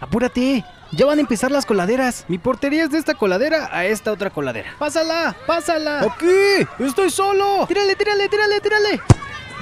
Apúrate, ya van a empezar las coladeras. Mi portería es de esta coladera a esta otra coladera. ¡Pásala! ¡Pásala! ¡Aquí! ¡Estoy solo! ¡Tírale, tírale, tírale, tírale!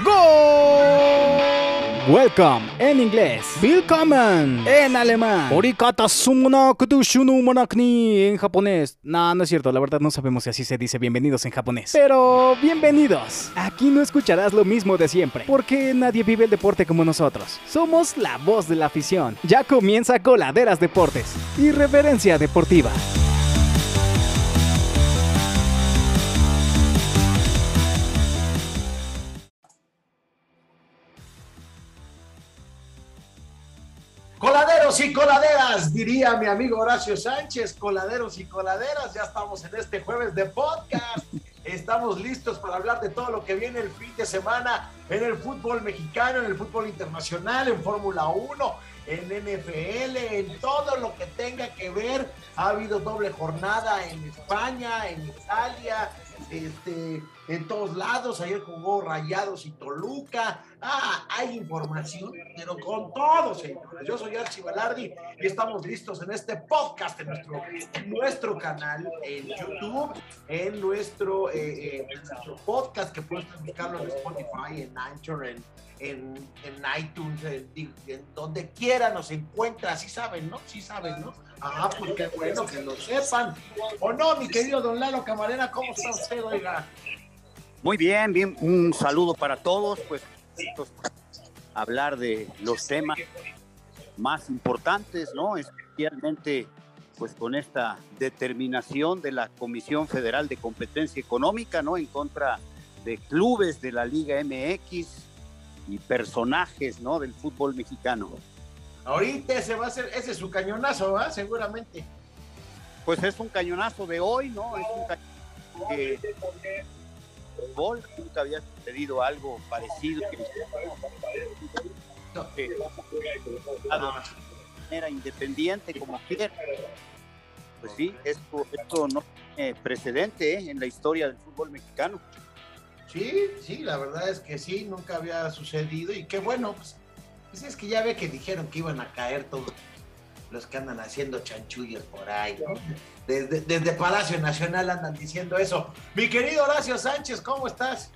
¡Gol! Welcome en inglés. Willkommen En alemán. Orikata sumuna kutushunu monakni En japonés. No, no es cierto, la verdad no sabemos si así se dice bienvenidos en japonés. Pero bienvenidos. Aquí no escucharás lo mismo de siempre, porque nadie vive el deporte como nosotros. Somos la voz de la afición. Ya comienza Coladeras Deportes. Irreverencia deportiva. Coladeros y coladeras, diría mi amigo Horacio Sánchez, coladeros y coladeras, ya estamos en este jueves de podcast, estamos listos para hablar de todo lo que viene el fin de semana en el fútbol mexicano, en el fútbol internacional, en Fórmula 1, en NFL, en todo lo que tenga que ver. Ha habido doble jornada en España, en Italia, este, en todos lados. Ayer jugó Rayados y Toluca. Ah, hay información, pero con todo, señores. Yo soy Archie Balardi y estamos listos en este podcast, en nuestro, en nuestro canal, en YouTube, en nuestro, eh, eh, en nuestro podcast que puedes buscarlo en Spotify, en Anchor, en, en, en iTunes, en, en donde quiera nos encuentra. Sí saben, ¿no? Sí saben, ¿no? Ah, pues qué bueno que lo sepan. ¿O no, mi querido don Lalo Camarena? ¿Cómo está usted, oiga? Muy bien, bien, un saludo para todos, pues hablar de los temas más importantes, ¿no? Especialmente pues con esta determinación de la Comisión Federal de Competencia Económica, ¿no? En contra de clubes de la Liga MX y personajes, ¿no? Del fútbol mexicano. Ahorita ese va a ser, ese es su cañonazo, ¿va? Seguramente. Pues es un cañonazo de hoy, ¿no? Es un cañonazo que nunca había sucedido algo parecido. Que, era independiente como quiera. Pues sí, esto, esto no tiene precedente ¿eh? en la historia del fútbol mexicano. Sí, sí, la verdad es que sí, nunca había sucedido y qué bueno, pues, pues es que ya ve que dijeron que iban a caer todos los que andan haciendo chanchullos por ahí, ¿no? Desde, Palacio Nacional andan diciendo eso. Mi querido Horacio Sánchez, ¿cómo estás?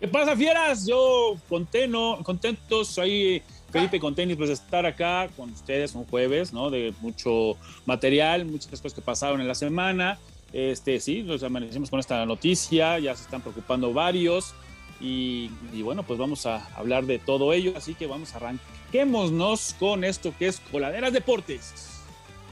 ¿Qué pasa, fieras? Yo contento, contentos ahí, Felipe, con tenis, pues estar acá con ustedes un jueves, ¿no? De mucho material, muchas cosas que pasaron en la semana. Este, sí, nos amanecimos con esta noticia, ya se están preocupando varios. Y, y, bueno, pues vamos a hablar de todo ello, así que vamos arranquémonos con esto que es Coladeras Deportes.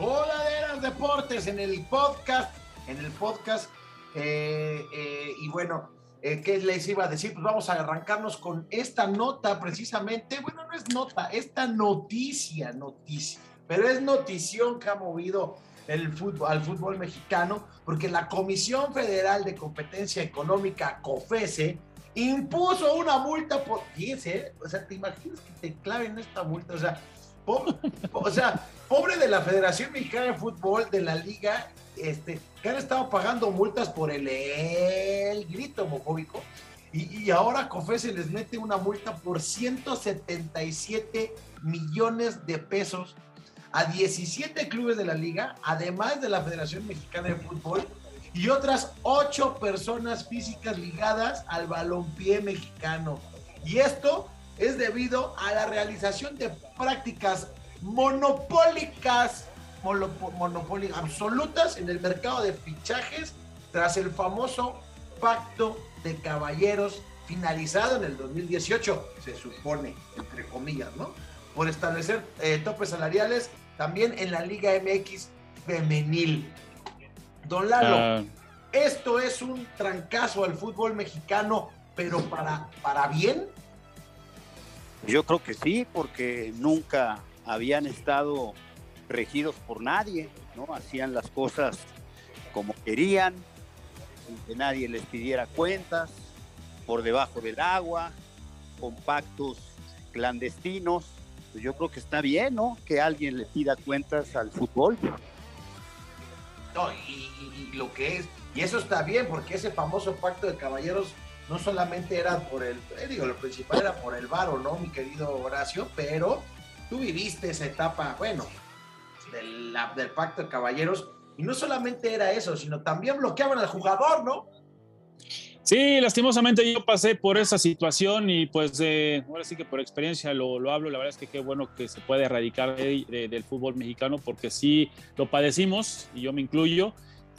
Coladeras Deportes en el podcast, en el podcast, eh, eh, y bueno, eh, ¿qué les iba a decir? Pues vamos a arrancarnos con esta nota precisamente, bueno, no es nota, esta noticia, noticia, pero es notición que ha movido el fútbol, al fútbol mexicano, porque la Comisión Federal de Competencia Económica, COFESE, impuso una multa por, fíjense, o sea, ¿te imaginas que te claven esta multa? O sea, pobre, o sea, pobre de la Federación Mexicana de Fútbol, de la liga, este, que han estado pagando multas por el, el grito homofóbico, y, y ahora COFESE les mete una multa por 177 millones de pesos a 17 clubes de la liga, además de la Federación Mexicana de Fútbol, y otras ocho personas físicas ligadas al balompié mexicano. Y esto es debido a la realización de prácticas monopólicas, monopólicas absolutas en el mercado de fichajes tras el famoso pacto de caballeros finalizado en el 2018, se supone, entre comillas, ¿no? Por establecer eh, topes salariales también en la Liga MX femenil. Don Lalo, uh, esto es un trancazo al fútbol mexicano, pero para, para bien. Yo creo que sí, porque nunca habían estado regidos por nadie, ¿no? Hacían las cosas como querían, sin que nadie les pidiera cuentas, por debajo del agua, con pactos clandestinos. Pues yo creo que está bien, ¿no? Que alguien le pida cuentas al fútbol. No, y, y, y, lo que es, y eso está bien, porque ese famoso pacto de caballeros no solamente era por el, eh, digo, lo principal era por el varo, ¿no, mi querido Horacio? Pero tú viviste esa etapa, bueno, del, del pacto de caballeros. Y no solamente era eso, sino también bloqueaban al jugador, ¿no? Sí, lastimosamente yo pasé por esa situación y pues eh, ahora sí que por experiencia lo, lo, hablo, la verdad es que qué bueno que se puede erradicar de, de, del fútbol mexicano porque sí lo padecimos y yo me incluyo.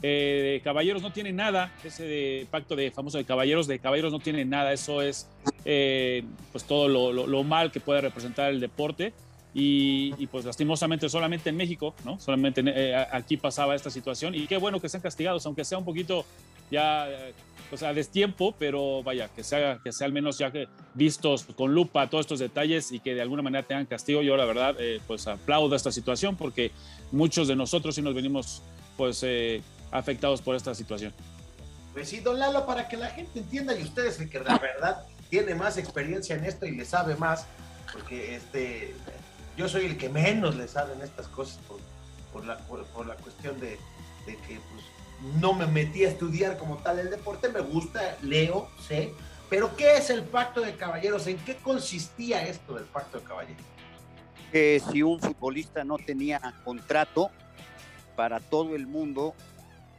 Eh, caballeros no tiene nada, ese pacto de famoso de caballeros, de caballeros no tiene nada, eso es eh, pues todo lo, lo, mal que puede representar el deporte y, pues lastimosamente solamente en México, ¿no? Solamente eh, aquí pasaba esta situación y qué bueno que sean castigados, aunque sea un poquito ya o sea, destiempo, pero vaya, que sea, que sea al menos ya vistos con lupa todos estos detalles y que de alguna manera tengan castigo. Yo la verdad, eh, pues aplaudo esta situación porque muchos de nosotros sí nos venimos pues eh, afectados por esta situación. Pues sí, don Lalo, para que la gente entienda y ustedes que la verdad tiene más experiencia en esto y le sabe más, porque este, yo soy el que menos le sabe en estas cosas por, por, la, por, por la cuestión de, de que pues, no me metí a estudiar como tal el deporte, me gusta, leo, sé, pero ¿qué es el pacto de caballeros? ¿En qué consistía esto del pacto de caballeros? Eh, si un futbolista no tenía contrato para todo el mundo,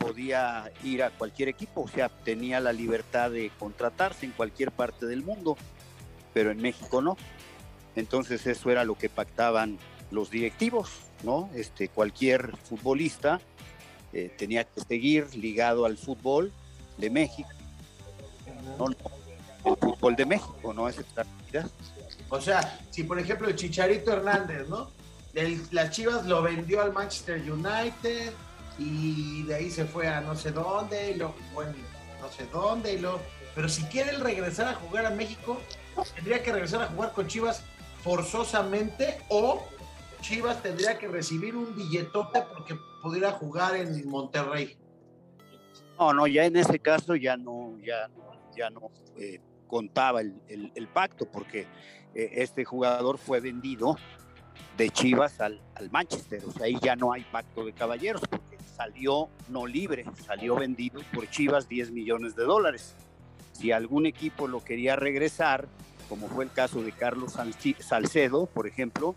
podía ir a cualquier equipo, o sea, tenía la libertad de contratarse en cualquier parte del mundo, pero en México no. Entonces eso era lo que pactaban los directivos, ¿no? Este, cualquier futbolista eh, tenía que seguir ligado al fútbol de México. No, no, el fútbol de México, no es. O sea, si por ejemplo el Chicharito Hernández, ¿no? Las Chivas lo vendió al Manchester United y de ahí se fue a no sé dónde y lo bueno, no sé dónde y lo pero si quiere él regresar a jugar a México tendría que regresar a jugar con Chivas forzosamente o Chivas tendría que recibir un billetote porque pudiera jugar en Monterrey. No, no, ya en ese caso ya no, ya, ya no eh, contaba el, el, pacto porque eh, este jugador fue vendido de Chivas al, al, Manchester, o sea, ahí ya no hay pacto de caballeros salió no libre, salió vendido por Chivas 10 millones de dólares. Si algún equipo lo quería regresar, como fue el caso de Carlos Salcedo, por ejemplo,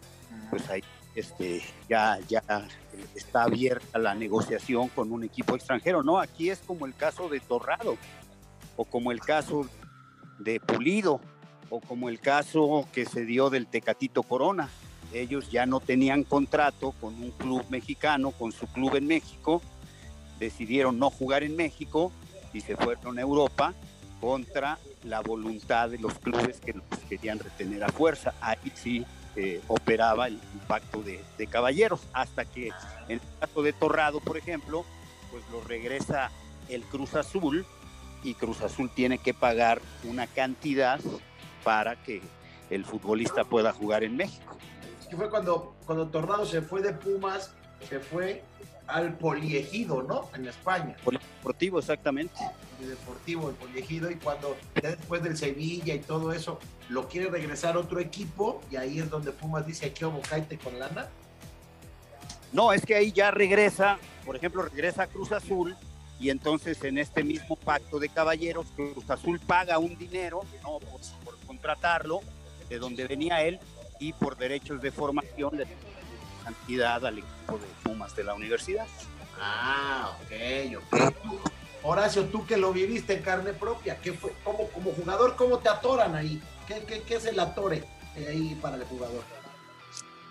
pues ahí este, ya, ya está abierta la negociación con un equipo extranjero. No, aquí es como el caso de Torrado, o como el caso de Pulido, o como el caso que se dio del Tecatito Corona. Ellos ya no tenían contrato con un club mexicano, con su club en México, decidieron no jugar en México y se fueron a Europa contra la voluntad de los clubes que los querían retener a fuerza. Ahí sí eh, operaba el pacto de, de, caballeros, hasta que el caso de Torrado, por ejemplo, pues lo regresa el Cruz Azul y Cruz Azul tiene que pagar una cantidad para que el futbolista pueda jugar en México. Que fue cuando, cuando Torrado se fue de Pumas, se fue al Poliegido, ¿no? En España. Polideportivo, exactamente. Polideportivo, el Poliegido, y cuando ya después del Sevilla y todo eso, lo quiere regresar a otro equipo, y ahí es donde Pumas dice, aquí bocaite con lana. No, es que ahí ya regresa, por ejemplo, regresa a Cruz Azul, y entonces en este mismo pacto de caballeros, Cruz Azul paga un dinero, no por, por contratarlo, de donde venía él, y por derechos de formación le cantidad al equipo de Pumas de la universidad. Ah, ok, ok. Horacio, tú que lo viviste en carne propia, ¿qué fue? ¿Cómo, como jugador, cómo te atoran ahí? ¿Qué, qué, qué es el atore ahí para el jugador?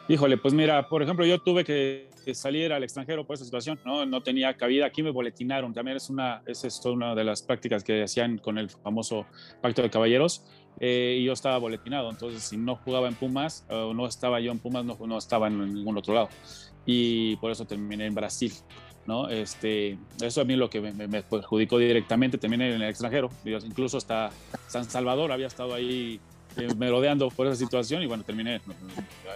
Híjole, pues mira, por ejemplo, yo tuve que salir al extranjero por esa situación, ¿no? No tenía cabida, aquí me boletinaron, también es una, es esto una de las prácticas que hacían con el famoso pacto de caballeros, eh, y yo estaba boletinado, entonces si no jugaba en Pumas o no estaba yo en Pumas, no, no estaba en ningún otro lado, y por eso terminé en Brasil, ¿no? Este, eso a mí lo que me, me perjudicó directamente, terminé en el extranjero, incluso hasta San Salvador había estado ahí eh, merodeando por esa situación y bueno, terminé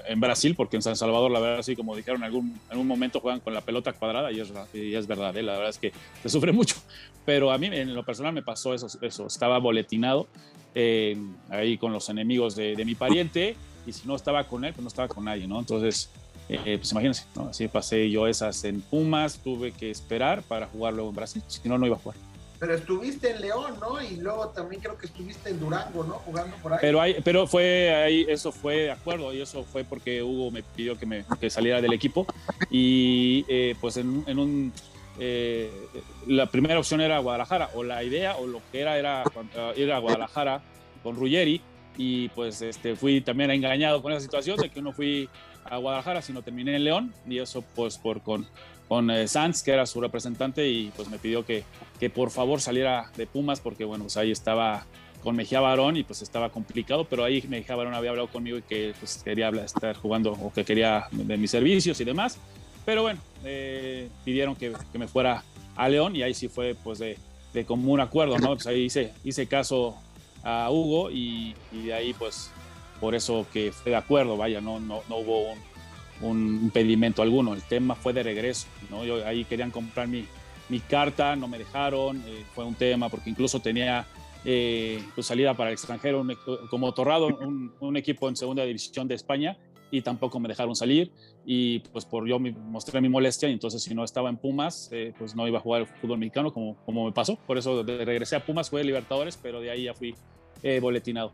en Brasil porque en San Salvador, la verdad, sí, como dijeron, en algún, en un momento juegan con la pelota cuadrada y es, y es verdad, ¿eh? la verdad es que se sufre mucho, pero a mí en lo personal me pasó eso, eso estaba boletinado eh, ahí con los enemigos de, de, mi pariente y si no estaba con él, pues no estaba con nadie, ¿no? Entonces, eh, pues imagínense, ¿no? Así pasé yo esas en Pumas, tuve que esperar para jugar luego en Brasil, si no, no iba a jugar. Pero estuviste en León, ¿no? Y luego también creo que estuviste en Durango, ¿no? Jugando por ahí. Pero, hay, pero fue ahí, eso fue de acuerdo, y eso fue porque Hugo me pidió que, me, que saliera del equipo. Y eh, pues en, en un. Eh, la primera opción era Guadalajara, o la idea, o lo que era, era ir a Guadalajara con Ruggeri. Y pues este, fui también engañado con esa situación de que no fui a Guadalajara, sino terminé en León. Y eso, pues, por con con eh, Sanz, que era su representante, y pues me pidió que, que por favor saliera de Pumas, porque bueno, pues ahí estaba con Mejía Barón y pues estaba complicado, pero ahí Mejía Barón había hablado conmigo y que pues quería estar jugando o que quería de mis servicios y demás. Pero bueno, eh, pidieron que, que, me fuera a León y ahí sí fue pues de, de común acuerdo, ¿no? Pues ahí hice, hice caso a Hugo y, de ahí pues por eso que fue de acuerdo, vaya, no, no, no hubo un, un impedimento alguno. El tema fue de regreso, ¿no? Yo, ahí querían comprar mi, mi carta, no me dejaron, eh, fue un tema porque incluso tenía eh, pues salida para el extranjero un, como Torrado, un, un, equipo en segunda división de España y tampoco me dejaron salir y pues por yo me mostré mi molestia y entonces si no estaba en Pumas eh, pues no iba a jugar el fútbol mexicano como, como me pasó, por eso regresé a Pumas, fue Libertadores, pero de ahí ya fui eh, boletinado.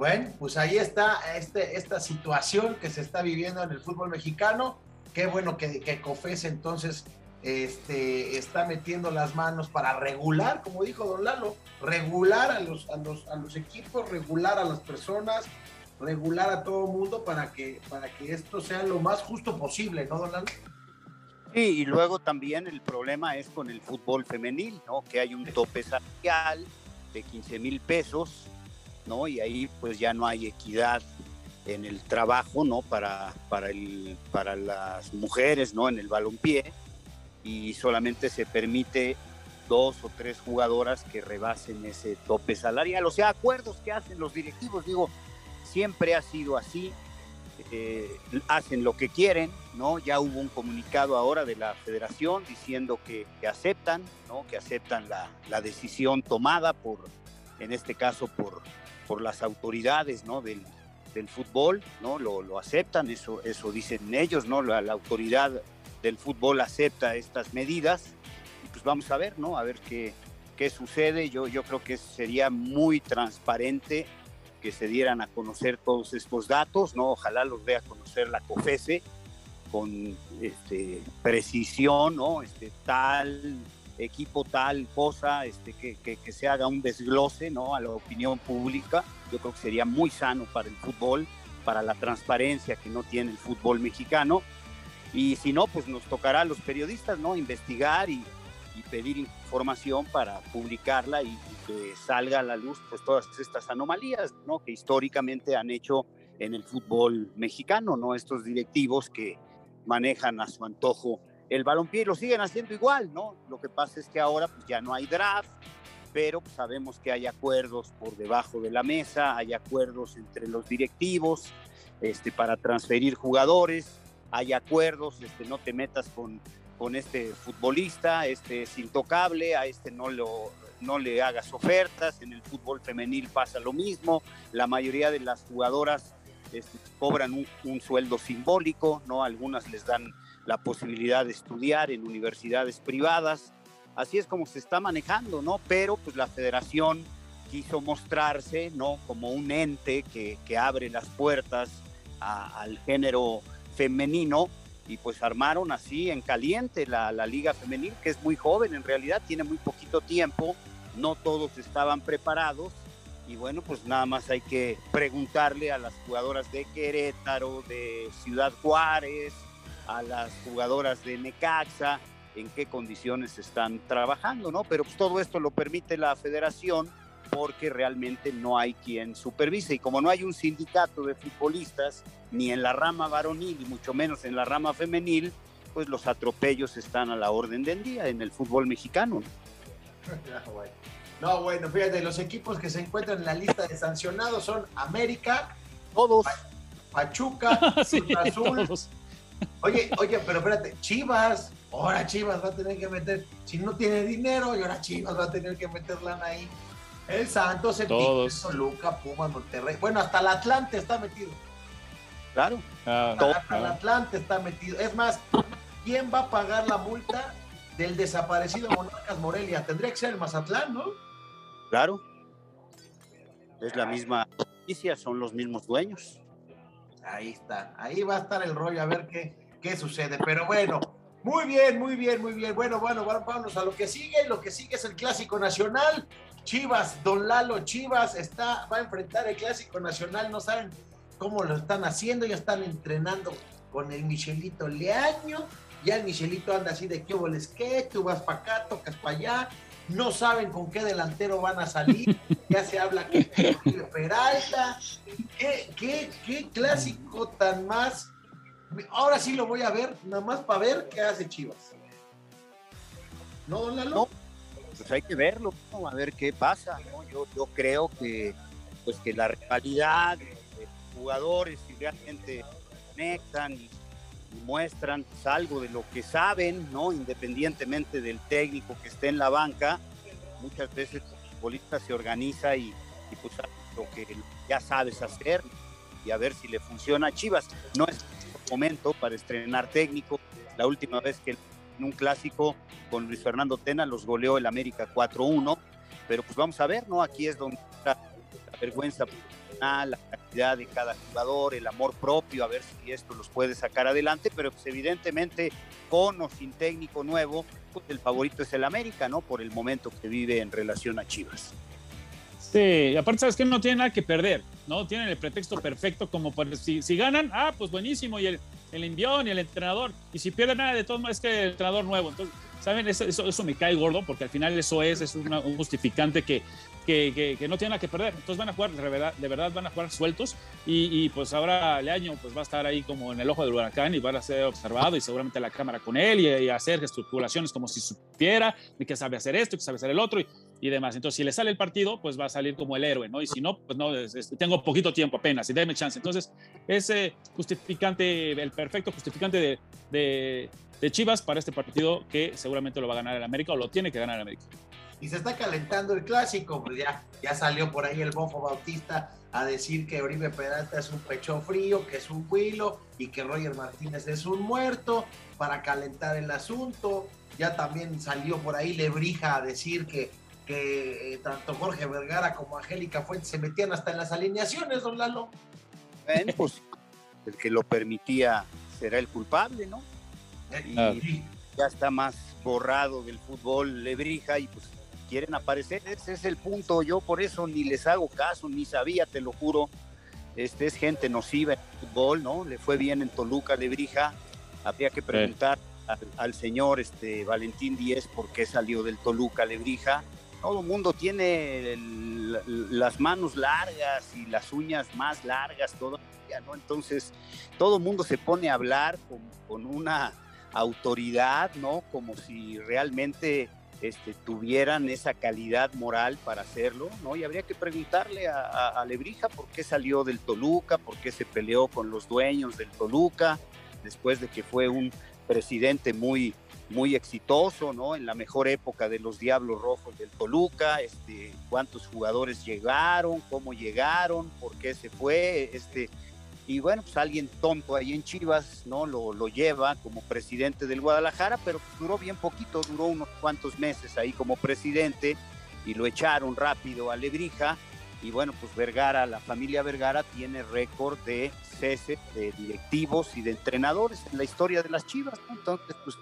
Bueno, pues ahí está este, esta situación que se está viviendo en el fútbol mexicano. Qué bueno que, que COFES entonces este, está metiendo las manos para regular, como dijo Don Lalo, regular a los, a los, a los equipos, regular a las personas, regular a todo el mundo para que, para que esto sea lo más justo posible, ¿no, Don Lalo? Sí, y luego también el problema es con el fútbol femenil, ¿no? Que hay un tope salarial de 15 mil pesos ¿no? Y ahí pues ya no hay equidad en el trabajo, ¿no? Para, para, el, para las mujeres, ¿no? En el balompié y solamente se permite dos o tres jugadoras que rebasen ese tope salarial, o sea, acuerdos que hacen los directivos, digo, siempre ha sido así, eh, hacen lo que quieren, ¿no? Ya hubo un comunicado ahora de la federación diciendo que, que aceptan, ¿no? Que aceptan la, la decisión tomada por, en este caso, por, por las autoridades ¿no? del, del fútbol, ¿no? Lo, aceptan, eso, eso dicen ellos, ¿no? La, la, autoridad del fútbol acepta estas medidas y pues vamos a ver, ¿no? A ver qué, qué sucede. Yo, yo creo que sería muy transparente que se dieran a conocer todos estos datos, ¿no? Ojalá los dé a conocer la COFESE con este, precisión, ¿no? Este, tal equipo tal cosa, este, que, que, que, se haga un desglose ¿no? a la opinión pública. Yo creo que sería muy sano para el fútbol, para la transparencia que no tiene el fútbol mexicano. Y si no, pues nos tocará a los periodistas ¿no? investigar y, y pedir información para publicarla y, y, que salga a la luz pues, todas estas anomalías ¿no? que históricamente han hecho en el fútbol mexicano, ¿no? estos directivos que manejan a su antojo el balompié lo siguen haciendo igual, ¿no? Lo que pasa es que ahora pues ya no hay draft, pero sabemos que hay acuerdos por debajo de la mesa, hay acuerdos entre los directivos este, para transferir jugadores, hay acuerdos, este, no te metas con, con este futbolista, este es intocable, a este no, lo, no le hagas ofertas, en el fútbol femenil pasa lo mismo, la mayoría de las jugadoras este, cobran un sueldo simbólico, ¿no? Algunas les dan la posibilidad de estudiar en universidades privadas. Así es como se está manejando, ¿no? Pero pues la federación quiso mostrarse, ¿no? Como un ente que, que abre las puertas al género femenino y pues armaron así en caliente la, la liga femenil, que es muy joven en realidad, tiene muy poquito tiempo, no todos estaban preparados y bueno, pues nada más hay que preguntarle a las jugadoras de Querétaro, de Ciudad Juárez, a las jugadoras de Necaxa, en qué condiciones están trabajando, ¿no? Pero pues todo esto lo permite la federación porque realmente no hay quien supervise. Y como no hay un sindicato de futbolistas, ni en la rama varonil, y mucho menos en la rama femenil, pues los atropellos están a la orden del día en el fútbol mexicano. No, bueno, fíjate, los equipos que se encuentran en la lista de sancionados son América, todos, Pachuca, sí, Azul. Todos. Oye, oye, pero espérate, Chivas, ahora Chivas va a tener que meter, si no tiene dinero, y ahora Chivas va a tener que meter lana ahí. El Santos, el Todos. Toluca, Pumas, Monterrey. Bueno, hasta el Atlante está metido. Claro. Ah, hasta, hasta el Atlante está metido. Es más, ¿quién va a pagar la multa del desaparecido Monarcas Morelia. Tendría que ser el Mazatlán, ¿no? Claro. Es la misma noticia, son los mismos dueños. Ahí está, ahí va a estar el rollo a ver qué, qué sucede. Pero bueno, muy bien, muy bien, muy bien. Bueno, bueno, vamos a lo que sigue. Lo que sigue es el Clásico Nacional. Chivas, Don Lalo Chivas está, va a enfrentar el Clásico Nacional. No saben cómo lo están haciendo, ya están entrenando con el Michelito Leaño. Ya el Michelito anda así de qué es que, tú vas para acá, tocas para allá. No saben con qué delantero van a salir. Ya se habla que Peralta. ¿Qué, qué, qué clásico tan más Ahora sí lo voy a ver, nada más para ver qué hace Chivas. ¿No, Lalo? No, pues hay que verlo, a ver qué pasa. Yo, yo creo que, pues que la realidad de los jugadores, si realmente conectan y, muestran pues, algo de lo que saben, ¿no? independientemente del técnico que esté en la banca, muchas veces el futbolista se organiza y, y pues lo que ya sabes hacer y a ver si le funciona a Chivas. No es momento para estrenar técnico. La última vez que en un clásico con Luis Fernando Tena los goleó el América 4-1, pero pues vamos a ver, ¿no? Aquí es donde vergüenza la calidad de cada jugador, el amor propio, a ver si esto los puede sacar adelante, pero pues evidentemente con o sin técnico nuevo, pues el favorito es el América, ¿no? Por el momento que vive en relación a Chivas. Sí, aparte sabes que no tiene nada que perder, ¿no? Tienen el pretexto perfecto como para, si, si ganan, ah, pues buenísimo, y el, el envión y el entrenador, y si pierden nada de todo, es que el entrenador nuevo, entonces, ¿saben? Eso, eso me cae gordo, porque al final eso es, es un justificante que que, no tienen nada que perder. Entonces van a jugar, de verdad, de verdad van a jugar sueltos y, pues ahora Leaño pues va a estar ahí como en el ojo del huracán y va a ser observado y seguramente la cámara con él y, hacer estructuraciones como si supiera y que sabe hacer esto, que sabe hacer el otro y, demás. Entonces si le sale el partido, pues va a salir como el héroe, ¿no? Y si no, pues no, tengo poquito tiempo apenas y déme chance. Entonces ese justificante, el perfecto justificante de, de Chivas para este partido que seguramente lo va a ganar el América o lo tiene que ganar el América y se está calentando el clásico, pues ya, ya salió por ahí el Bofo Bautista a decir que Oribe Peralta es un pecho frío, que es un huilo y que Roger Martínez es un muerto para calentar el asunto. Ya también salió por ahí Lebrija a decir que, que eh, tanto Jorge Vergara como Angélica Fuentes se metían hasta en las alineaciones, don Lalo. Bueno, pues el que lo permitía será el culpable, ¿no? Eh, y ya está más borrado del fútbol Lebrija y pues quieren aparecer, ese es el punto, yo por eso ni les hago caso, ni sabía, te lo juro, este es gente nociva en el fútbol, ¿no? Le fue bien en Toluca, Lebrija, habría que preguntar al, señor este, Valentín Díez por qué salió del Toluca, Lebrija, todo el mundo tiene las manos largas y las uñas más largas todavía, ¿no? Entonces, todo el mundo se pone a hablar con, con una autoridad, ¿no? Como si realmente este, tuvieran esa calidad moral para hacerlo, ¿no? Y habría que preguntarle a, Lebrija por qué salió del Toluca, por qué se peleó con los dueños del Toluca, después de que fue un presidente muy, muy exitoso, ¿no? En la mejor época de los Diablos Rojos del Toluca, este, cuántos jugadores llegaron, cómo llegaron, por qué se fue, este, y bueno, pues alguien tonto ahí en Chivas, ¿no? Lo, lo lleva como presidente del Guadalajara, pero duró bien poquito, duró unos cuantos meses ahí como presidente y lo echaron rápido a Lebrija. Y bueno, pues Vergara, la familia Vergara tiene récord de cese de directivos y de entrenadores en la historia de las Chivas. Entonces, pues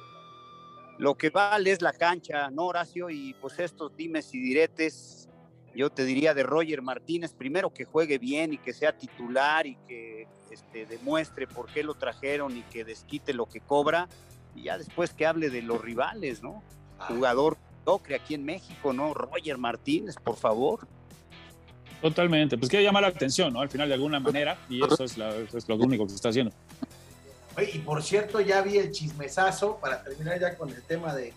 lo que vale es la cancha, ¿no, Horacio? Y pues estos dimes y diretes, yo te diría de Roger Martínez, primero que juegue bien y que sea titular y que este, demuestre por qué lo trajeron y que desquite lo que cobra, y ya después que hable de los rivales, ¿no? Ah. Jugador docre aquí en México, ¿no? Roger Martínez, por favor. Totalmente, pues quiere llamar la atención, ¿no? Al final de alguna manera, y eso es, lo único que se está haciendo. y por cierto, ya vi el chismesazo, para terminar ya con el tema de,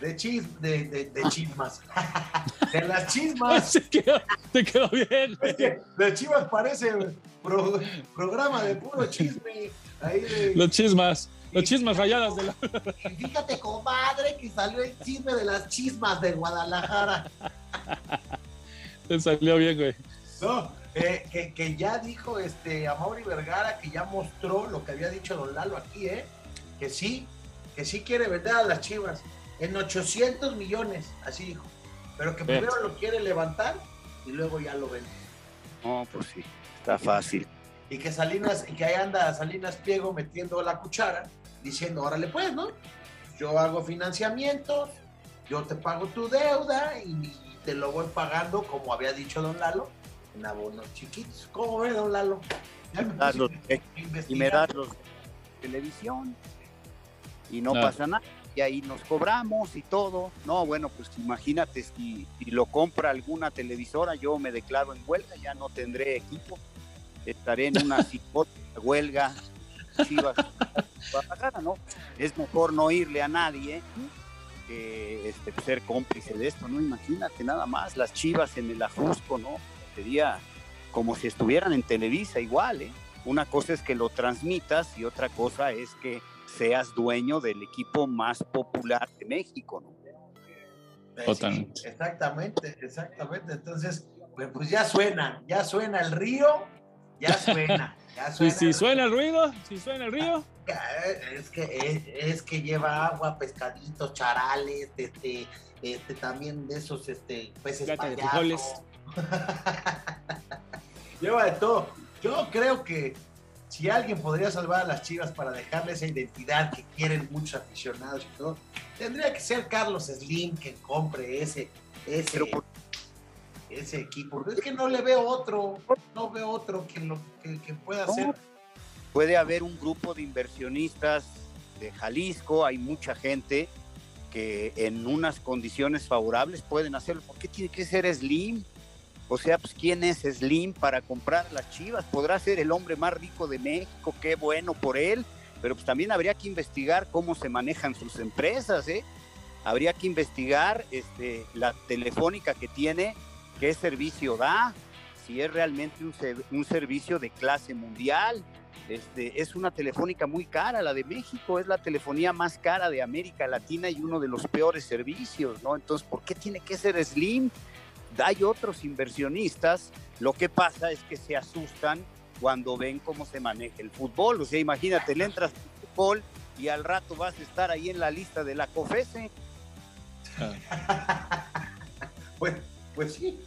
de, chis, de, de, chismas. de las chismas. Se quedó, quedó bien. Es que de chivas parece programa de puro chisme. Los chismas. Los chismas rayadas de la. Fíjate, comadre, que salió el chisme de las chismas de Guadalajara. Te salió bien, güey. No, eh, que, que, ya dijo este Amaury Vergara, que ya mostró lo que había dicho Don Lalo aquí, ¿eh? Que sí, que sí quiere vender a las chivas. en 800 millones, así dijo. Pero que primero lo quiere levantar y luego ya lo vende. No, pues sí, está fácil. Y que Salinas, y que ahí anda Salinas Pliego metiendo la cuchara, diciendo, órale pues, ¿no? Yo hago financiamientos, yo te pago tu deuda y te lo voy pagando, como había dicho don Lalo, en abonos chiquitos. ¿Cómo ve, don Lalo? Ya me das los, y me das los televisión y no pasa nada y ahí nos cobramos y todo. No, bueno, pues imagínate si, si, lo compra alguna televisora, yo me declaro en huelga, ya no tendré equipo, estaré en una huelga. Chivas, ¿no? Es mejor no irle a nadie que este, ser cómplice de esto, ¿no? Imagínate nada más, las chivas en el ajusco, ¿no? Sería como si estuvieran en Televisa igual, ¿eh? Una cosa es que lo transmitas y otra cosa es que seas dueño del equipo más popular de México, ¿no? Totalmente. exactamente, exactamente. Entonces, pues, pues, ya suena, ya suena el río, ya suena. Ya suena si, suena el ruido, si suena el río. Es que, es, que lleva agua, pescaditos, charales, este, este, también de esos este, peces lleva de todo. Yo creo que si alguien podría salvar a las Chivas para dejarle esa identidad que quieren muchos aficionados y todo, tendría que ser Carlos Slim que compre ese, ese, ese equipo. Es que no le veo otro, no veo otro que, lo, que, pueda hacer. Puede haber un grupo de inversionistas de Jalisco, hay mucha gente que en unas condiciones favorables pueden hacerlo. ¿Por qué tiene que ser Slim? O sea, pues quién es Slim para comprar las Chivas. Podrá ser el hombre más rico de México, qué bueno por él, pero pues también habría que investigar cómo se manejan sus empresas, ¿eh? Habría que investigar este, la telefónica que tiene, qué servicio da, si es realmente un, servicio de clase mundial. Este, es una telefónica muy cara, la de México es la telefonía más cara de América Latina y uno de los peores servicios, ¿no? Entonces, ¿por qué tiene que ser Slim? Hay otros inversionistas, lo que pasa es que se asustan cuando ven cómo se maneja el fútbol. O sea, imagínate, le entras al fútbol y al rato vas a estar ahí en la lista de la COFESE. pues, pues sí,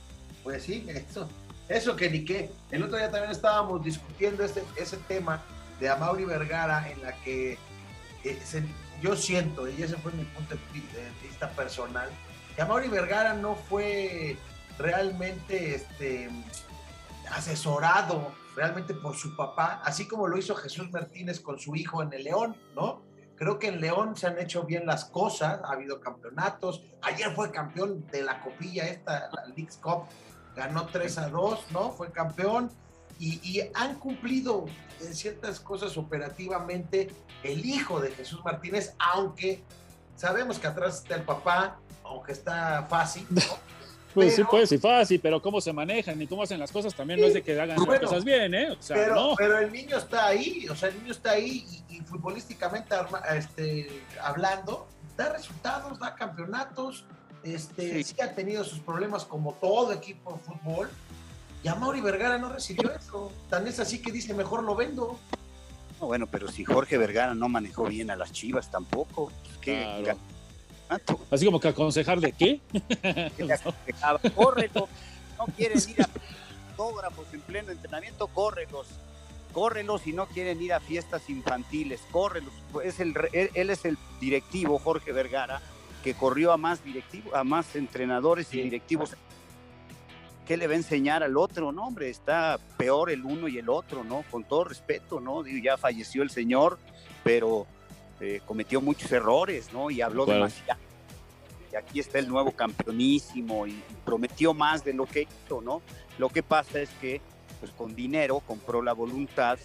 pues sí, eso, eso que ni qué. El otro día también estábamos discutiendo este, ese tema de Amaury Vergara en la que eh, yo siento, y ese fue mi punto de vista personal, que Amaury Vergara no fue realmente este, asesorado realmente por su papá, así como lo hizo Jesús Martínez con su hijo en el León, ¿no? Creo que en León se han hecho bien las cosas, ha habido campeonatos, ayer fue campeón de la copilla esta, la League's Cup, ganó 3 a 2, ¿no? Fue campeón y, y han cumplido en ciertas cosas operativamente el hijo de Jesús Martínez, aunque sabemos que atrás está el papá, aunque está fácil, ¿no? Pues sí, puede ser fácil, pero cómo se manejan y cómo hacen las cosas también no es de que hagan las cosas bien, ¿eh? O sea, pero, no. pero el niño está ahí, o sea, el niño está ahí y, futbolísticamente este, hablando, da resultados, da campeonatos, este, sí. ha tenido sus problemas como todo equipo de fútbol. Y a Mauri Vergara no recibió eso. Tan es así que dice, mejor lo vendo. No, bueno, pero si Jorge Vergara no manejó bien a las Chivas tampoco, pues, ¿qué, Así como que aconsejar de qué. Córrelo. No quieren ir a autógrafos en pleno entrenamiento, córrelos. Córrelos si no quieren ir a fiestas infantiles, córrelos. Es el, él, es el directivo, Jorge Vergara, que corrió a más directivos, a más entrenadores y directivos. ¿Qué le va a enseñar al otro? No, hombre, está peor el uno y el otro, ¿no? Con todo respeto, ¿no? ya falleció el señor, pero eh, cometió muchos errores, ¿no? Y habló demasiado. Y aquí está el nuevo campeonísimo y, prometió más de lo que hizo, ¿no? Lo que pasa es que, pues con dinero compró la voluntad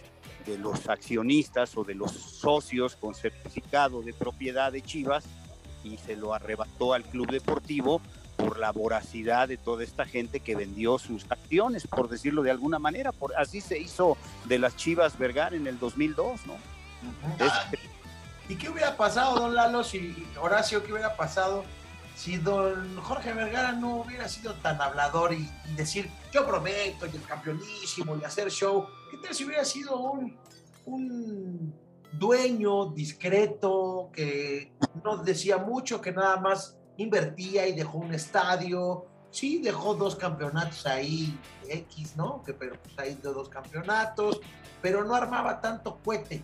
de los accionistas o de los socios con certificado de propiedad de Chivas y se lo arrebató al club deportivo por la voracidad de toda esta gente que vendió sus acciones, por decirlo de alguna manera. Por, así se hizo de las Chivas Vergara en el 2002, ¿no? ¿Y qué hubiera pasado, don Lalo, si Horacio, qué hubiera pasado si don Jorge Vergara no hubiera sido tan hablador y, decir, yo prometo, y el campeonísimo, y hacer show? ¿Qué tal si hubiera sido un, un dueño, discreto, que no decía mucho, que nada más invertía y dejó un estadio. Sí, dejó dos campeonatos ahí, X, ¿no? Que, pero pues ahí de dos campeonatos, pero no armaba tanto cohete.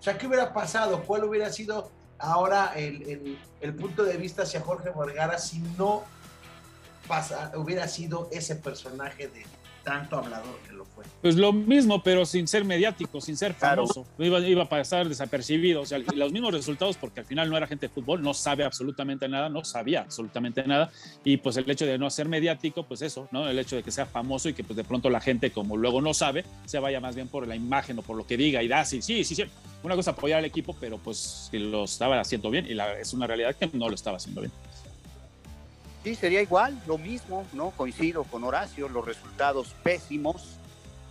O sea, ¿qué hubiera pasado? ¿Cuál hubiera sido ahora el, el, punto de vista hacia Jorge Vergara si no pasa, hubiera sido ese personaje de, tanto hablador que lo fue. Pues lo mismo, pero sin ser mediático, sin ser famoso. Iba, iba a pasar desapercibido. O sea, los mismos resultados, porque al final no era gente de fútbol, no sabe absolutamente nada, no sabía absolutamente nada. Y pues el hecho de no ser mediático, pues eso, ¿no? El hecho de que sea famoso y que pues de pronto la gente, como luego no sabe, se vaya más bien por la imagen o por lo que diga y da, sí, sí, sí, sí. Una cosa apoyar al equipo, pero pues que lo estaba haciendo bien y la, es una realidad que no lo estaba haciendo bien. Sí, sería igual, lo mismo, ¿no? Coincido con Horacio, los resultados pésimos,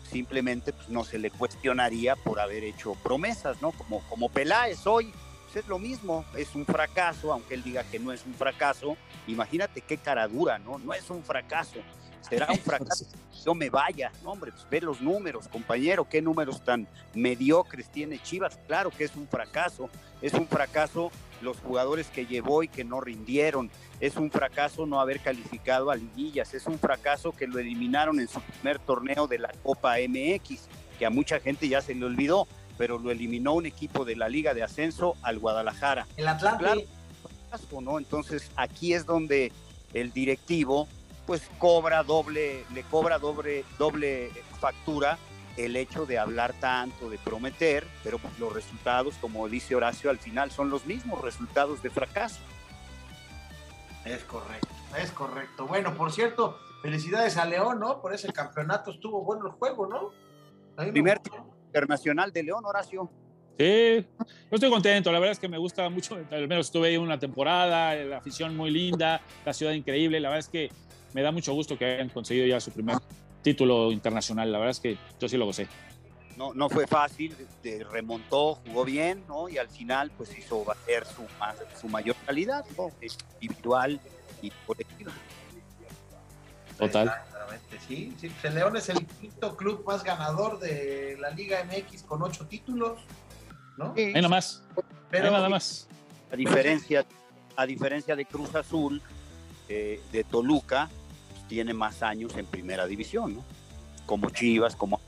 simplemente pues, no se le cuestionaría por haber hecho promesas, ¿no? Como, como Peláez hoy, pues, es lo mismo, es un fracaso, aunque él diga que no es un fracaso, imagínate qué cara dura, ¿no? No es un fracaso, será un fracaso. Yo me vaya, no, hombre, pues ve los números, compañero, qué números tan mediocres tiene Chivas. Claro que es un fracaso, es un fracaso los jugadores que llevó y que no rindieron. Es un fracaso no haber calificado a liguillas. Es un fracaso que lo eliminaron en su primer torneo de la Copa MX, que a mucha gente ya se le olvidó, pero lo eliminó un equipo de la Liga de Ascenso al Guadalajara. El Atlante. Claro, fracaso, ¿no? Entonces aquí es donde el directivo pues cobra doble, le cobra doble, doble factura el hecho de hablar tanto, de prometer, pero pues los resultados, como dice Horacio, al final son los mismos resultados de fracaso. Es correcto, es correcto. Bueno, por cierto, felicidades a León, ¿no? Por ese campeonato estuvo bueno el juego, ¿no? Primer internacional de León, Horacio. Sí, yo estoy contento, la verdad es que me gusta mucho, al menos estuve ahí una temporada, la afición muy linda, la ciudad increíble, la verdad es que me da mucho gusto que hayan conseguido ya su primer título internacional. La verdad es que yo sí lo gocé. No, no fue fácil, remontó, jugó bien, ¿no? Y al final, pues hizo bater su, su mayor calidad, ¿no? Individual y colectiva. Total. Exactamente, sí. sí. Pues el León es el quinto club más ganador de la Liga MX con ocho títulos, ¿no? Sí. Ahí nada más. Pero, Ahí nada más. A diferencia, a diferencia de Cruz Azul, eh, de Toluca, tiene más años en primera división, ¿no? Como Chivas, como...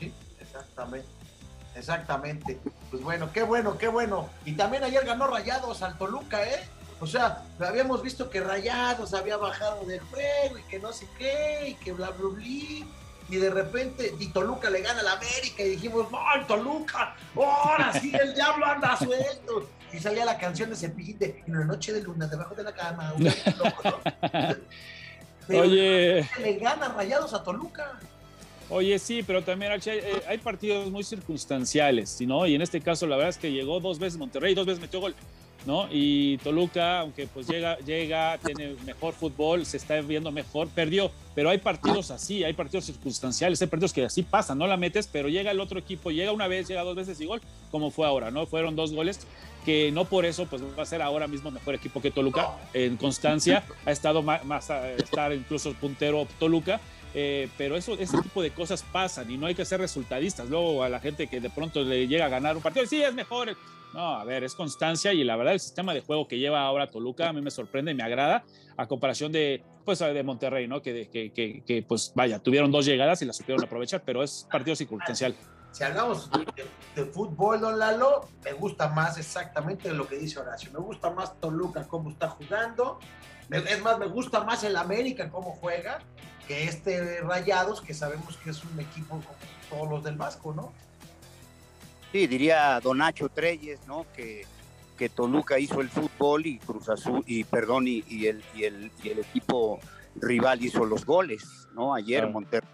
Sí, exactamente. Exactamente. Pues bueno, qué bueno, qué bueno. Y también ayer ganó Rayados al Toluca, ¿eh? O sea, habíamos visto que Rayados había bajado del juego y que no sé qué, y que bla, bla, bla. Y de repente, y Toluca le gana al América y dijimos, no, Toluca, ahora sí el diablo anda suelto y salía la canción de Cepillín de En una noche de luna, debajo de la cama. Loco, ¿no? Pero Oye. Le gana rayados a Toluca. Oye, sí, pero también hay, hay partidos muy circunstanciales, ¿no? Y en este caso, la verdad es que llegó dos veces Monterrey, dos veces metió gol, ¿no? Y Toluca, aunque pues llega, llega, tiene mejor fútbol, se está viendo mejor, perdió. Pero hay partidos así, hay partidos circunstanciales, hay partidos que así pasan, no la metes, pero llega el otro equipo, llega una vez, llega dos veces y gol, como fue ahora, ¿no? Fueron dos goles que no por eso pues va a ser ahora mismo mejor equipo que Toluca en constancia ha estado más, a estar incluso puntero Toluca eh, pero eso ese tipo de cosas pasan y no hay que ser resultadistas luego a la gente que de pronto le llega a ganar un partido sí es mejor no a ver es constancia y la verdad el sistema de juego que lleva ahora Toluca a mí me sorprende y me agrada a comparación de pues de Monterrey no que, que, que, pues vaya tuvieron dos llegadas y las supieron aprovechar pero es partido circunstancial si hablamos de, de, fútbol, don Lalo, me gusta más exactamente lo que dice Horacio. Me gusta más Toluca cómo está jugando. Es más, me gusta más el América cómo juega que este Rayados, que sabemos que es un equipo como todos los del Vasco, ¿no? Sí, diría Don Nacho Treyes, ¿no? Que, que Toluca hizo el fútbol y Cruz Azul, y perdón, y, y, el, y, el, y el equipo rival hizo los goles, ¿no? Ayer Claro. Monterrey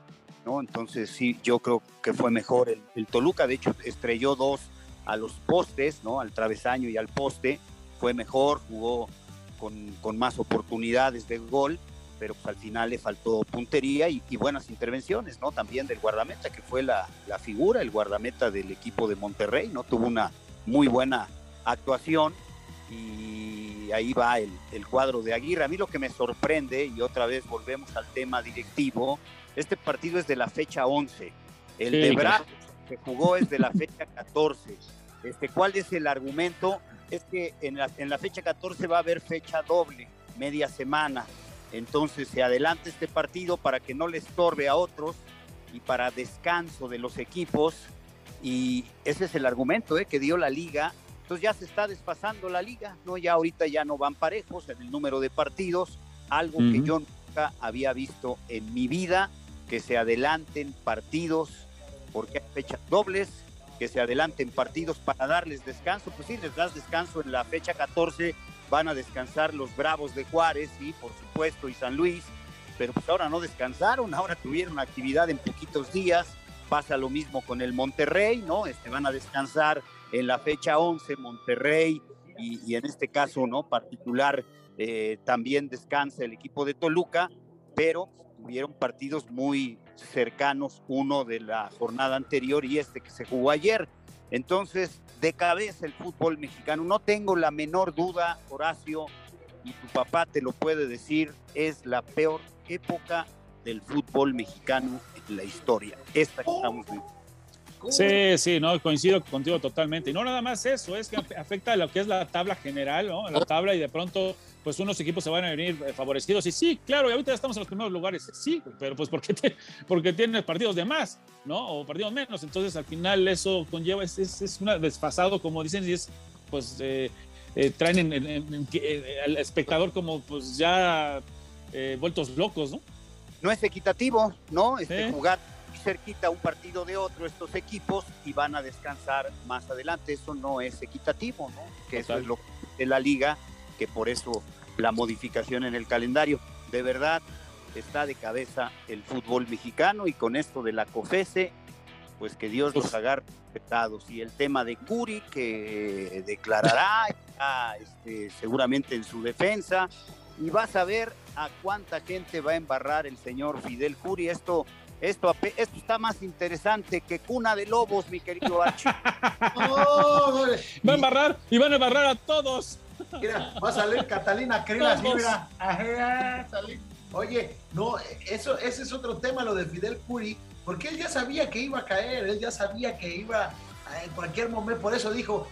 ¿no? Entonces sí, yo creo que fue mejor el, el, Toluca, de hecho estrelló dos a los postes, ¿no? Al travesaño y al poste, fue mejor, jugó con, con más oportunidades de gol, pero pues, al final le faltó puntería y, y, buenas intervenciones, ¿no? También del guardameta, que fue la, la figura, el guardameta del equipo de Monterrey, ¿no? Tuvo una muy buena actuación y ahí va el, el cuadro de Aguirre. A mí lo que me sorprende, y otra vez volvemos al tema directivo, este partido es de la fecha 11. El Sí, de. Bravos, se jugó es de la fecha 14. Este, ¿Cuál es el argumento? Es que en la, en la fecha 14 va a haber fecha doble, media semana. Entonces se adelanta este partido para que no le estorbe a otros y para descanso de los equipos. Y ese es el argumento ¿eh? que dio la liga. Entonces ya se está desfasando la liga, ¿no? Ya ahorita ya no van parejos en el número de partidos, algo que yo nunca había visto en mi vida, que se adelanten partidos porque hay fechas dobles, que se adelanten partidos para darles descanso. Pues sí, les das descanso en la fecha 14, van a descansar los Bravos de Juárez, y por supuesto, y San Luis, pero pues ahora no descansaron, ahora tuvieron actividad en poquitos días. Pasa lo mismo con el Monterrey, ¿no? Este, van a descansar en la fecha 11, Monterrey, y, en este caso, ¿no? Particular, eh, también descansa el equipo de Toluca, pero tuvieron partidos muy cercanos, uno de la jornada anterior y este que se jugó ayer. Entonces, de cabeza el fútbol mexicano, no tengo la menor duda, Horacio, y tu papá te lo puede decir, es la peor época del fútbol mexicano en la historia, esta que estamos viviendo. Sí, sí, no, coincido contigo totalmente. Y no nada más eso, es que afecta a lo que es la tabla general, ¿no? La tabla y de pronto, pues unos equipos se van a venir eh, favorecidos. Y sí, claro, y ahorita estamos en los primeros lugares. Sí, pero pues porque, te, porque tienes partidos de más, ¿no? O partidos menos. Entonces al final eso conlleva, es, es, es un desfasado, como dicen, y es, pues, eh, eh, traen en, en, en, al espectador como, pues ya eh, vueltos locos, ¿no? No es equitativo, ¿no? Este. Jugar cerquita un partido de otro estos equipos y van a descansar más adelante. Eso no es equitativo, ¿no? Que Total. eso es lo de la liga, que por eso la modificación en el calendario. De verdad está de cabeza el fútbol mexicano y con esto de la COFESE, pues que Dios los agarre respetados. Y el tema de Curi, que declarará ya, este, seguramente en su defensa, y vas a ver a cuánta gente va a embarrar el señor Fidel Curi. Esto esto, esto está más interesante que cuna de lobos, mi querido Archie. oh, va a embarrar y van a embarrar a todos. Mira, va a salir Catalina Krill mira. Oye, no, eso, ese es otro tema, lo de Fidel Curi, porque él ya sabía que iba a caer, él ya sabía que iba a, en cualquier momento, por eso dijo,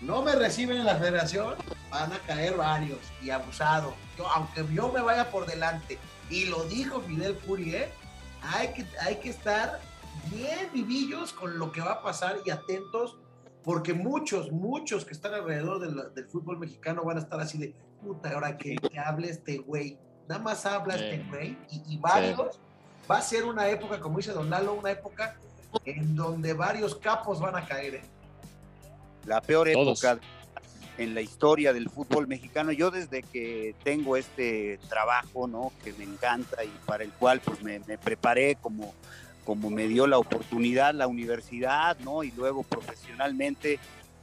no me reciben en la federación, van a caer varios y abusados. Yo, aunque yo me vaya por delante, y lo dijo Fidel Curi, ¿eh? hay que, hay que estar bien vivillos con lo que va a pasar y atentos, porque muchos, muchos que están alrededor del, del fútbol mexicano van a estar así de, puta, ahora que, que hable este güey, nada más habla sí. este güey, y, y varios, sí. va a ser una época, como dice Don Lalo, una época en donde varios capos van a caer. ¿eh? La peor Todos. época en la historia del fútbol mexicano. Yo desde que tengo este trabajo, ¿no? Que me encanta y para el cual pues me, me preparé como, como me dio la oportunidad la universidad, ¿no? Y luego profesionalmente,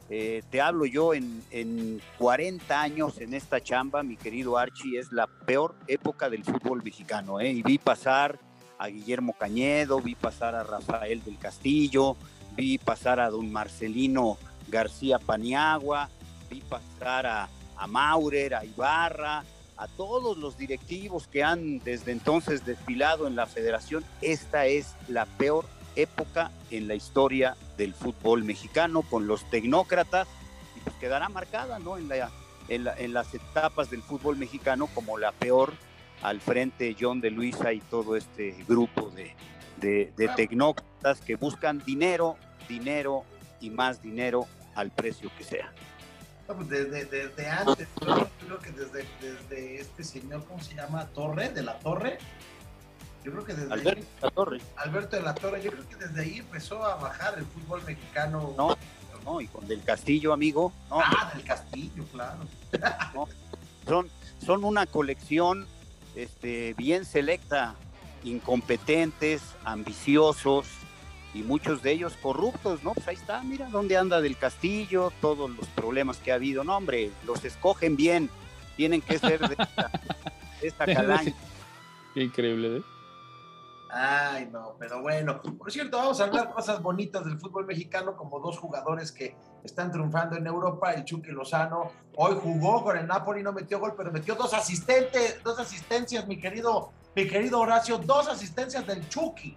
eh, te hablo yo en, en 40 años en esta chamba, mi querido Archie, es la peor época del fútbol mexicano, ¿eh? Y vi pasar a Guillermo Cañedo, vi pasar a Rafael del Castillo, vi pasar a don Marcelino García Paniagua, vi pasar a, a, Maurer, a Ibarra, a todos los directivos que han desde entonces desfilado en la federación. Esta es la peor época en la historia del fútbol mexicano con los tecnócratas y pues quedará marcada ¿no? en, la, en, la, en las etapas del fútbol mexicano como la peor al frente John de Luisa y todo este grupo de, de, de tecnócratas que buscan dinero, dinero y más dinero al precio que sea. Pues desde, desde, antes, yo creo que desde, desde, este señor, ¿cómo se llama? Torre, de la Torre. Yo creo que desde Alberto ahí, de la Torre. Alberto de la Torre, yo creo que desde ahí empezó a bajar el fútbol mexicano. No, no, y con Del Castillo, amigo. No, ah, Del Castillo, claro. No, son, son una colección este, bien selecta, incompetentes, ambiciosos, y muchos de ellos corruptos, ¿no? Pues ahí está, mira dónde anda del castillo, todos los problemas que ha habido. No, hombre, los escogen bien, tienen que ser de esta, de esta calaña. Qué increíble, ¿eh? Ay, no, pero bueno. Por cierto, vamos a hablar cosas bonitas del fútbol mexicano, como dos jugadores que están triunfando en Europa, el Chucky Lozano. Hoy jugó con el Napoli, no metió gol, pero metió dos asistentes, dos asistencias, mi querido, mi querido Horacio, dos asistencias del Chucky.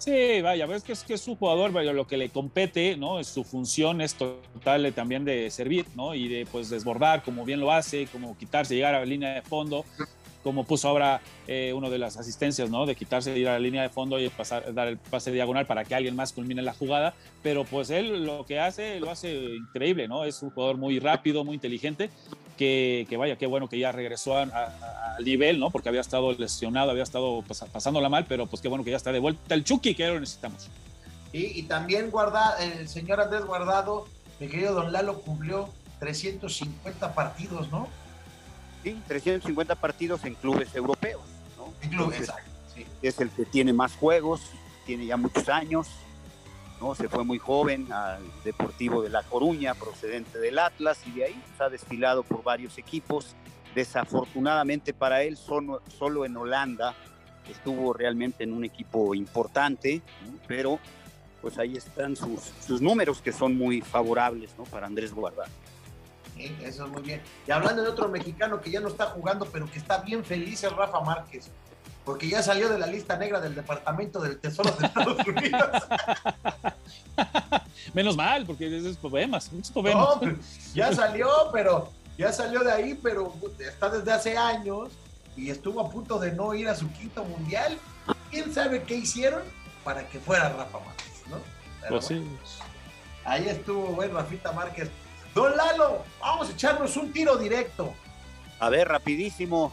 Sí, vaya, ves que es que es un jugador, vaya, lo que le compete, ¿no? Su función es total también de servir, ¿no? Y de pues desbordar, como bien lo hace, como quitarse, llegar a la línea de fondo, como puso ahora eh, uno de las asistencias, ¿no? De quitarse, ir a la línea de fondo y pasar, dar el pase diagonal para que alguien más culmine la jugada. Pero pues él lo que hace, lo hace increíble, ¿no? Es un jugador muy rápido, muy inteligente que, vaya, qué bueno que ya regresó al nivel, ¿no? Porque había estado lesionado, había estado pasándola mal, pero pues qué bueno que ya está de vuelta el Chucky, que lo necesitamos. Y, también guarda, el señor Andrés Guardado, mi querido Don Lalo, cumplió 350 partidos, ¿no? Sí, 350 partidos en clubes europeos, ¿no? En clubes, exacto. Es el que tiene más juegos, tiene ya muchos años, se fue muy joven al Deportivo de La Coruña, procedente del Atlas, y de ahí se ha desfilado por varios equipos. Desafortunadamente para él, solo, solo en Holanda estuvo realmente en un equipo importante, pero pues ahí están sus, sus, números que son muy favorables para Andrés Guardado. Eso es muy bien. Y hablando de otro mexicano que ya no está jugando, pero que está bien feliz, es Rafa Márquez porque ya salió de la lista negra del Departamento del Tesoro de Estados Unidos. Menos mal, porque es problemas, muchos problemas. ya salió, pero ya salió de ahí, pero está desde hace años y estuvo a punto de no ir a su quinto mundial. ¿Quién sabe qué hicieron para que fuera Rafa Márquez, no? Pues sí. Ahí estuvo, bueno, Rafita Márquez. Don Lalo, vamos a echarnos un tiro directo. A ver, rapidísimo.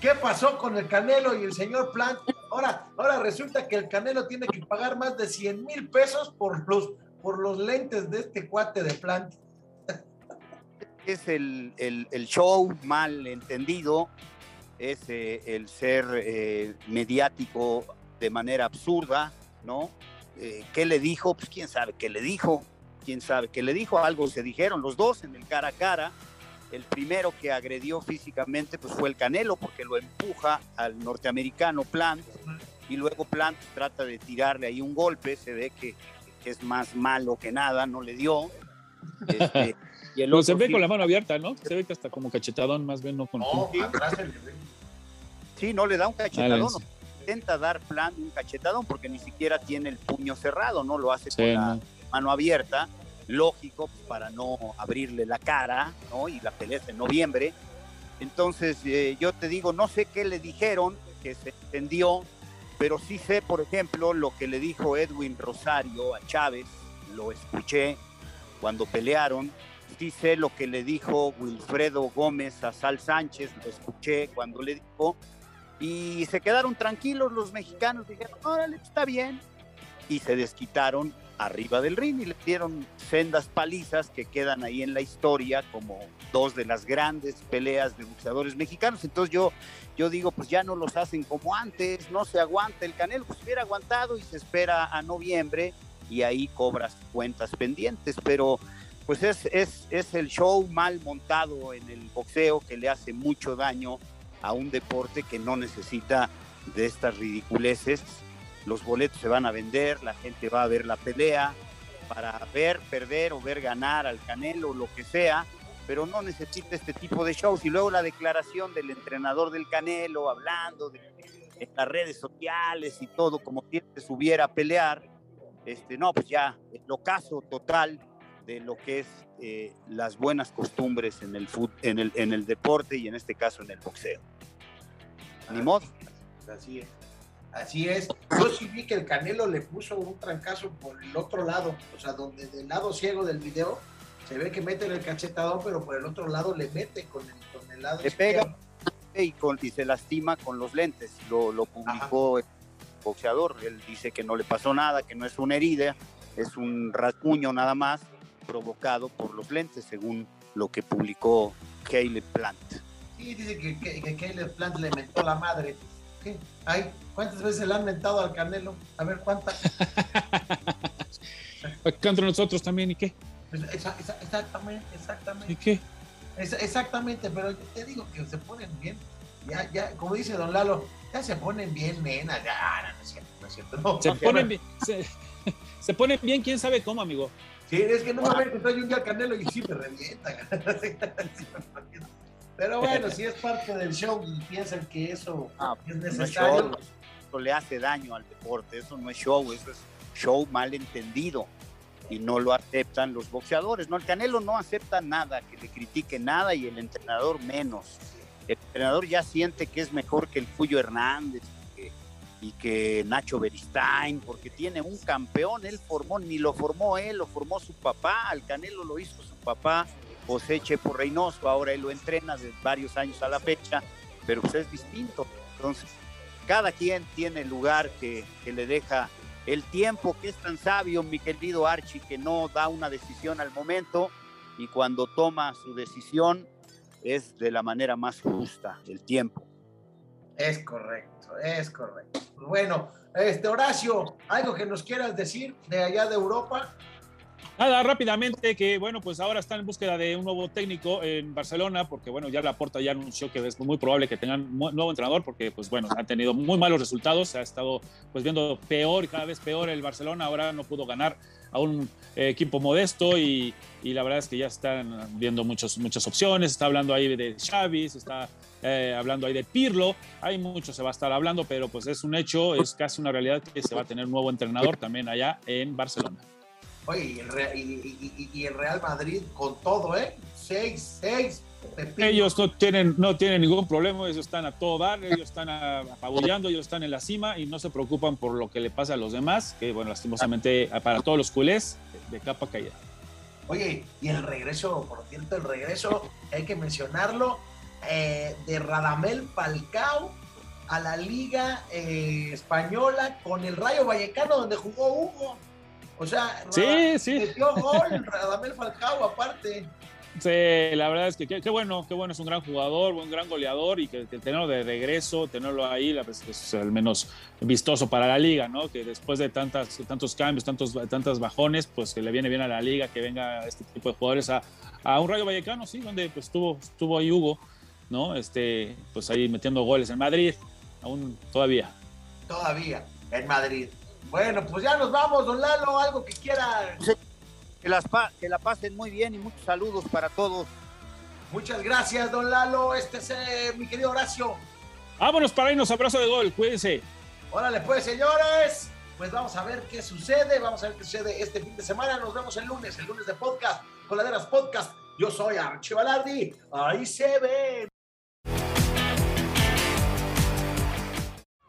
¿Qué pasó con el Canelo y el señor Plant? Ahora, ahora resulta que el Canelo tiene que pagar más de 100 mil pesos por los, por los lentes de este cuate de Plant. Es el, show mal entendido, es eh, el ser eh, mediático de manera absurda, ¿no? Eh, ¿Qué le dijo? Pues quién sabe qué le dijo, quién sabe qué le dijo, algo se dijeron los dos en el cara a cara el primero que agredió físicamente pues fue el Canelo porque lo empuja al norteamericano Plant y luego Plant trata de tirarle ahí un golpe, se ve que, es más malo que nada, no le dio. Este, y el se ve con la mano abierta, ¿no? Se ve que hasta como cachetadón, más bien no con... Oh, sí, no le da un cachetadón. intenta dar Plant un cachetadón porque ni siquiera tiene el puño cerrado, ¿no? Lo hace con la mano abierta lógico para no abrirle la cara, ¿no? Y la pelea en noviembre. Entonces, eh, yo te digo, no sé qué le dijeron, que se entendió, pero sí sé, por ejemplo, lo que le dijo Edwin Rosario a Chávez, lo escuché cuando pelearon. Sí sé lo que le dijo Wilfredo Gómez a Sal Sánchez, lo escuché cuando le dijo. Y se quedaron tranquilos los mexicanos, dijeron, órale, está bien. Y se desquitaron arriba del ring y le dieron sendas palizas que quedan ahí en la historia como dos de las grandes peleas de boxeadores mexicanos. Entonces yo, yo digo, pues ya no los hacen como antes, no se aguanta el Canelo, pues hubiera aguantado y se espera a noviembre y ahí cobras cuentas pendientes, pero pues es, es, es el show mal montado en el boxeo que le hace mucho daño a un deporte que no necesita de estas ridiculeces los boletos se van a vender, la gente va a ver la pelea para ver, perder o ver ganar al Canelo, lo que sea, pero no necesita este tipo de shows. Y luego la declaración del entrenador del Canelo hablando de, las redes sociales y todo, como si se subiera a pelear, este, no, pues ya, el ocaso total de lo que es eh, las buenas costumbres en el, en, el, en el deporte y en este caso en el boxeo. Ni modo. Así es. Así es. Yo sí vi que el Canelo le puso un trancazo por el otro lado, o sea, donde del lado ciego del video se ve que mete el cachetador, pero por el otro lado le mete con el, con el lado le pega y, con, y se lastima con los lentes. Lo, lo publicó el boxeador. Él dice que no le pasó nada, que no es una herida, es un rasguño nada más provocado por los lentes, según lo que publicó Caleb Plant. Sí, dice que, que, Caleb Plant le mentó la madre. ¿Qué? Ay, ¿Cuántas veces le han mentado al Canelo? A ver, ¿cuántas? Acá entre nosotros también, ¿y qué? Pues, exactamente, exactamente. ¿Y qué? exactamente, pero yo te digo que se ponen bien. Ya, ya, como dice don Lalo, ya se ponen bien nena, ya, no, es cierto, no es cierto. No, se, ponen bien, se, ponen bien, quién sabe cómo, amigo. Sí, es que no me voy a encontrar un día al Canelo y sí me revienta. Pero bueno, si es parte del show y piensan que eso ah, es necesario, eso le hace daño al deporte, eso no es show, eso es show mal entendido y no lo aceptan los boxeadores, ¿no? El Canelo no acepta nada, que le critique nada y el entrenador menos. El entrenador ya siente que es mejor que el Cuyo Hernández y que Nacho Beristain, porque tiene un campeón, él formó, ni lo formó él, lo formó su papá, al Canelo lo hizo su papá, José Chepo Reynoso, ahora él lo entrena desde varios años a la fecha, pero pues es distinto. Entonces, cada quien tiene el lugar que, que le deja el tiempo que es tan sabio, mi querido Archie, que no da una decisión al momento y cuando toma su decisión es de la manera más justa, el tiempo. Es correcto, es correcto. Bueno, este Horacio, algo que nos quieras decir de allá de Europa. Nada, rápidamente que bueno, pues ahora están en búsqueda de un nuevo técnico en Barcelona, porque bueno, ya la Porta ya anunció que es muy probable que tengan nuevo entrenador, porque pues bueno, han tenido muy malos resultados, se ha estado pues viendo peor cada vez peor el Barcelona, ahora no pudo ganar a un eh, equipo modesto y, la verdad es que ya están viendo muchos, muchas opciones, está hablando ahí de Xavi, está eh, hablando ahí de Pirlo, hay mucho se va a estar hablando, pero pues es un hecho, es casi una realidad que se va a tener un nuevo entrenador también allá en Barcelona. Oye, y el, Real, y, y, y el Real Madrid con todo, ¿eh? Seis, seis. Pepino. Ellos no tienen, no tienen ningún problema, ellos están a todo dar, ellos están apabullando, ellos están en la cima y no se preocupan por lo que le pasa a los demás, que bueno, lastimosamente para todos los culés, de capa caída. Oye, y el regreso, por cierto, el regreso, hay que mencionarlo, eh, de Radamel Falcao a la Liga eh, Española con el Rayo Vallecano, donde jugó Hugo. O sea, sí, sí. metió gol Radamel Falcao aparte. Sí, la verdad es que qué bueno, qué bueno, es un gran jugador, un gran goleador y que, que tenerlo de regreso, tenerlo ahí, la, es al menos vistoso para la liga, ¿no? Que después de tantas, tantos cambios, tantos, tantas bajones, pues que le viene bien a la liga, que venga este tipo de jugadores a, a un Rayo Vallecano, sí, donde pues estuvo, estuvo ahí Hugo, ¿no? Este, pues ahí metiendo goles en Madrid, aún todavía. Todavía, en Madrid. Bueno, pues ya nos vamos, don Lalo, algo que quiera. Que, las que la pasen muy bien y muchos saludos para todos. Muchas gracias, don Lalo. Este es eh, mi querido Horacio. Vámonos para irnos, abrazo de gol, cuídense. Órale, pues, señores. Pues vamos a ver qué sucede, vamos a ver qué sucede este fin de semana. Nos vemos el lunes, el lunes de podcast, Coladeras Podcast. Yo soy Archivalardi. Ahí se ve.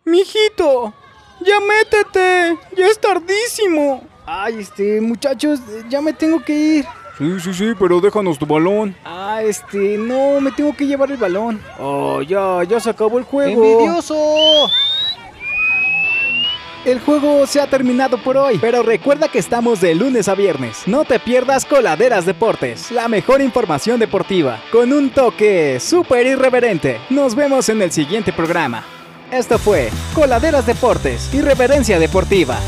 Mijito, ya métete, ya es tardísimo. Ay, este, muchachos, ya me tengo que ir. Sí, sí, sí, pero déjanos tu balón. Ah, este, no, me tengo que llevar el balón. Oh, ya, ya se acabó el juego. ¡Envidioso! El juego se ha terminado por hoy, pero recuerda que estamos de lunes a viernes. No te pierdas Coladeras Deportes, la mejor información deportiva, con un toque súper irreverente. Nos vemos en el siguiente programa. Esto fue Coladeras Deportes, Irreverencia Deportiva.